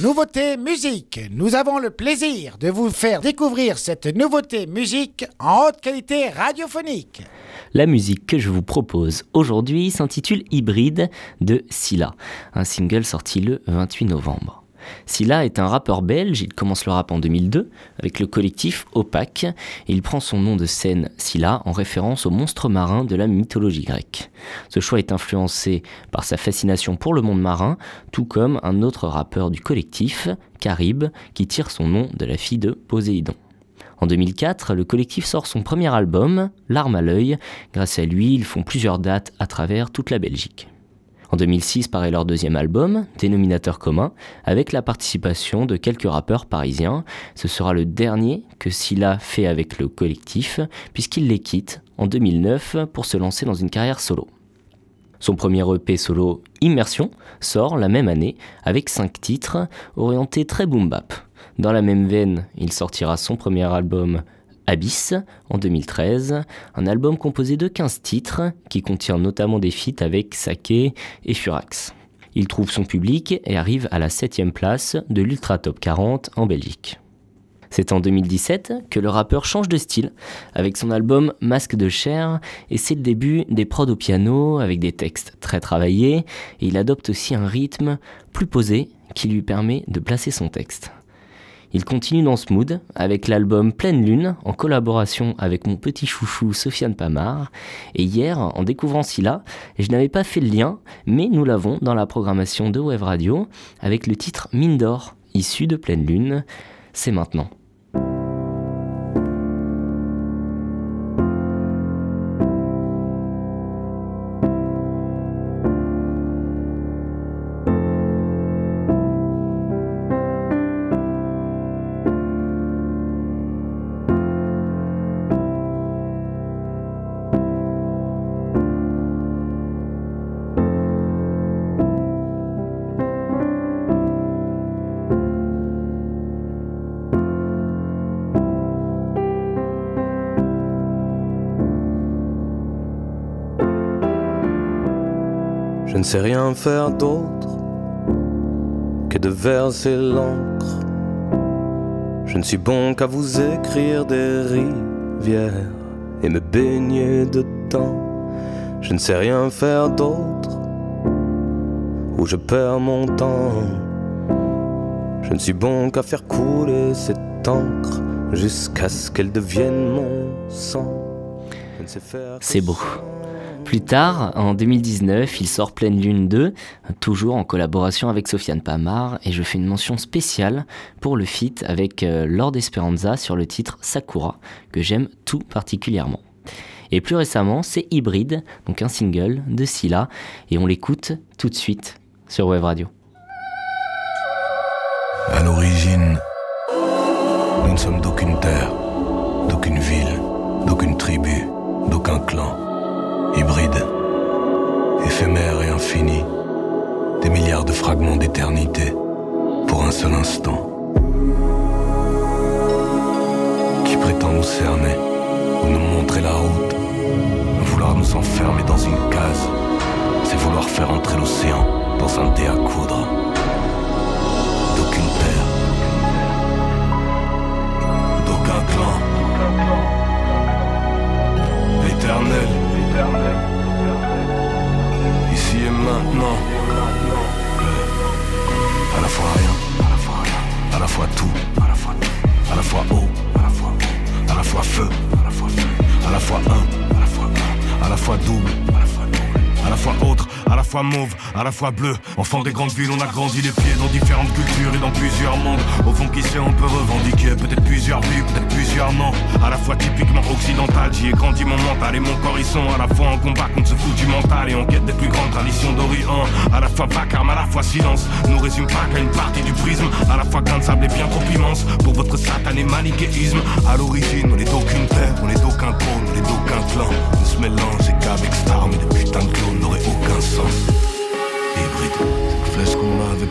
Nouveauté musique. Nous avons le plaisir de vous faire découvrir cette nouveauté musique en haute qualité radiophonique. La musique que je vous propose aujourd'hui s'intitule Hybride de Silla, un single sorti le 28 novembre. Silla est un rappeur belge, il commence le rap en 2002 avec le collectif Opaque et il prend son nom de scène Silla en référence au monstre marin de la mythologie grecque. Ce choix est influencé par sa fascination pour le monde marin, tout comme un autre rappeur du collectif, Carib, qui tire son nom de la fille de Poséidon. En 2004, le collectif sort son premier album, L'arme à l'œil. Grâce à lui, ils font plusieurs dates à travers toute la Belgique. En 2006 paraît leur deuxième album, Dénominateur commun, avec la participation de quelques rappeurs parisiens. Ce sera le dernier que Silla fait avec le collectif, puisqu'il les quitte en 2009 pour se lancer dans une carrière solo. Son premier EP solo, Immersion, sort la même année avec 5 titres orientés très boom bap. Dans la même veine, il sortira son premier album Abyss en 2013, un album composé de 15 titres qui contient notamment des feats avec Sake et Furax. Il trouve son public et arrive à la 7ème place de l'Ultra Top 40 en Belgique. C'est en 2017 que le rappeur change de style avec son album Masque de chair et c'est le début des prods au piano avec des textes très travaillés et il adopte aussi un rythme plus posé qui lui permet de placer son texte. Il continue dans ce mood avec l'album Pleine Lune en collaboration avec mon petit chouchou Sofiane Pamar. Et hier, en découvrant Silla, je n'avais pas fait le lien, mais nous l'avons dans la programmation de Web Radio avec le titre Mine d'or, issu de Pleine Lune. C'est maintenant. Je ne sais rien faire d'autre que de verser l'encre. Je ne suis bon qu'à vous écrire des rivières et me baigner dedans. Je ne sais rien faire d'autre où je perds mon temps. Je ne suis bon qu'à faire couler cette encre jusqu'à ce qu'elle devienne mon sang. C'est beau. Plus tard, en 2019, il sort Pleine Lune 2, toujours en collaboration avec Sofiane Pamar, et je fais une mention spéciale pour le feat avec euh, Lord Esperanza sur le titre Sakura, que j'aime tout particulièrement. Et plus récemment, c'est Hybride, donc un single de Silla, et on l'écoute tout de suite sur Web Radio. À l'origine, nous ne sommes d'aucune terre, d'aucune ville, d'aucune tribu, d'aucun clan hybride, éphémère et infini, des milliards de fragments d'éternité pour un seul instant. Qui prétend nous cerner ou nous montrer la route, vouloir nous enfermer dans une case, c'est vouloir faire entrer l'océan dans un dé à coudre. Et maintenant. À la fois rien, à la fois tout, à la fois tout, à la fois eau, à la fois feu, à la fois un, à la fois double, à la fois fois mauve, à la fois bleu. Enfant des grandes villes, on a grandi les pieds dans différentes cultures et dans plusieurs mondes. Au fond, qui sait, on peut revendiquer peut-être plusieurs vies, peut-être plusieurs noms. À la fois typiquement occidental, j'y ai grandi mon mental et mon corps, ils sont à la fois en combat contre ce fou du mental et en quête des plus grandes traditions d'Orient. À la fois vacarme, à la fois silence, nous résume pas qu'à une partie du prisme. À la fois grain de sable et bien trop immense pour votre satané manichéisme. À l'origine, on est d'aucune terre, on est d'aucun trône, on est d'aucun clan. On se mélange et qu'avec Star, mais des putains de clones n'auraient aucun sens.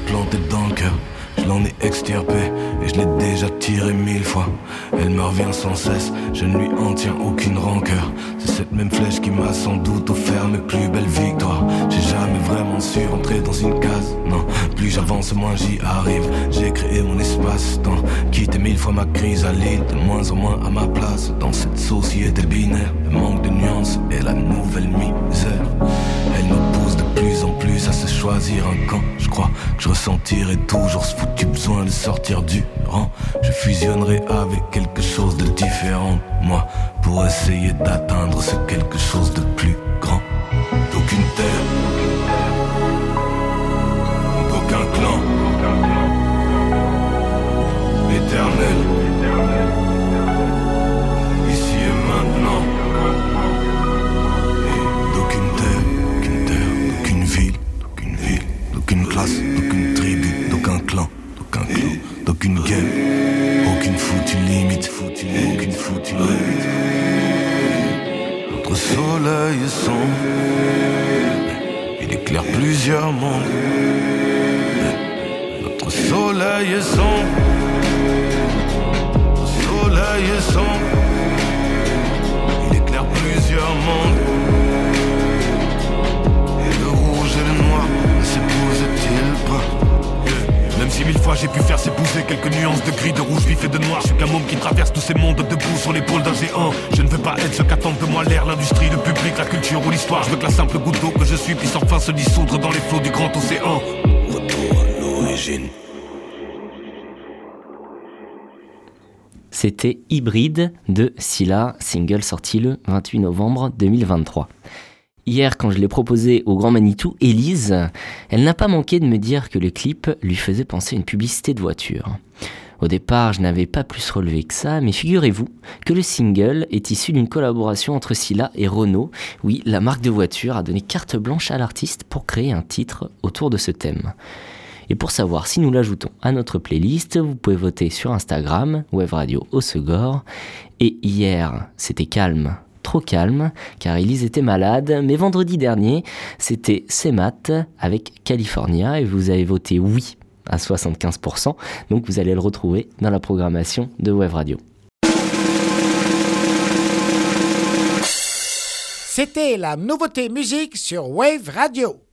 Plantée dans le cœur. Je l'en ai extirpé et je l'ai déjà tiré mille fois. Elle me revient sans cesse, je ne lui en tiens aucune rancœur. C'est cette même flèche qui m'a sans doute offert mes plus belles victoires. J'ai jamais vraiment su rentrer dans une case, non, plus j'avance, moins j'y arrive. J'ai créé mon espace-temps, quitté mille fois ma crise à l'île, de moins en moins à ma place dans cette société binaire. Le manque de nuances et la nouvelle misère. Elle nous pousse de à se choisir un camp. Je crois que je ressentirai toujours ce foutu besoin de sortir du rang. Je fusionnerai avec quelque chose de différent, moi, pour essayer d'atteindre ce quelque chose de plus grand. D'aucune terre, d'aucun clan, éternel. Plusieurs mondes. Notre soleil est sombre, quelques nuances de gris, de rouge vif et de noir, je suis qu'un môme qui traverse tous ces mondes debout sur l'épaule d'un géant. Je ne veux pas être ce qu'attendent de moi l'air, l'industrie, le public, la culture ou l'histoire. Je veux que la simple goutte d'eau que je suis puisse enfin se dissoudre dans les flots du grand océan. Retour à l'origine. C'était Hybride de Scylla, single sorti le 28 novembre 2023. Hier, quand je l'ai proposé au Grand Manitou, Élise, elle n'a pas manqué de me dire que le clip lui faisait penser à une publicité de voiture. Au départ, je n'avais pas plus relevé que ça, mais figurez-vous que le single est issu d'une collaboration entre Scylla et Renault. Oui, la marque de voiture a donné carte blanche à l'artiste pour créer un titre autour de ce thème. Et pour savoir si nous l'ajoutons à notre playlist, vous pouvez voter sur Instagram, Web Radio Osegor. Et hier, c'était calme, trop calme, car Elise était malade, mais vendredi dernier, c'était Semat avec California, et vous avez voté oui à 75%, donc vous allez le retrouver dans la programmation de Web Radio. C'était la nouveauté musique sur Wave Radio.